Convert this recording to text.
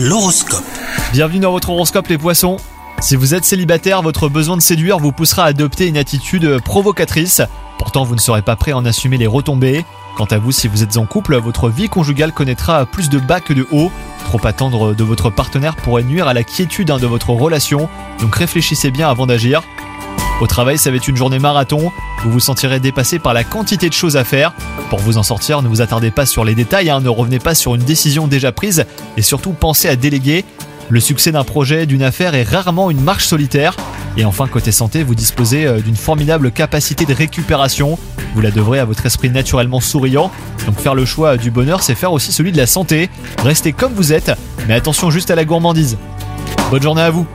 L'horoscope. Bienvenue dans votre horoscope les poissons. Si vous êtes célibataire, votre besoin de séduire vous poussera à adopter une attitude provocatrice. Pourtant, vous ne serez pas prêt à en assumer les retombées. Quant à vous, si vous êtes en couple, votre vie conjugale connaîtra plus de bas que de hauts. Trop attendre de votre partenaire pourrait nuire à la quiétude hein, de votre relation, donc réfléchissez bien avant d'agir. Au travail, ça va être une journée marathon. Vous vous sentirez dépassé par la quantité de choses à faire. Pour vous en sortir, ne vous attardez pas sur les détails, hein, ne revenez pas sur une décision déjà prise et surtout pensez à déléguer. Le succès d'un projet, d'une affaire est rarement une marche solitaire. Et enfin, côté santé, vous disposez euh, d'une formidable capacité de récupération. Vous la devrez à votre esprit naturellement souriant. Donc faire le choix du bonheur, c'est faire aussi celui de la santé. Restez comme vous êtes, mais attention juste à la gourmandise. Bonne journée à vous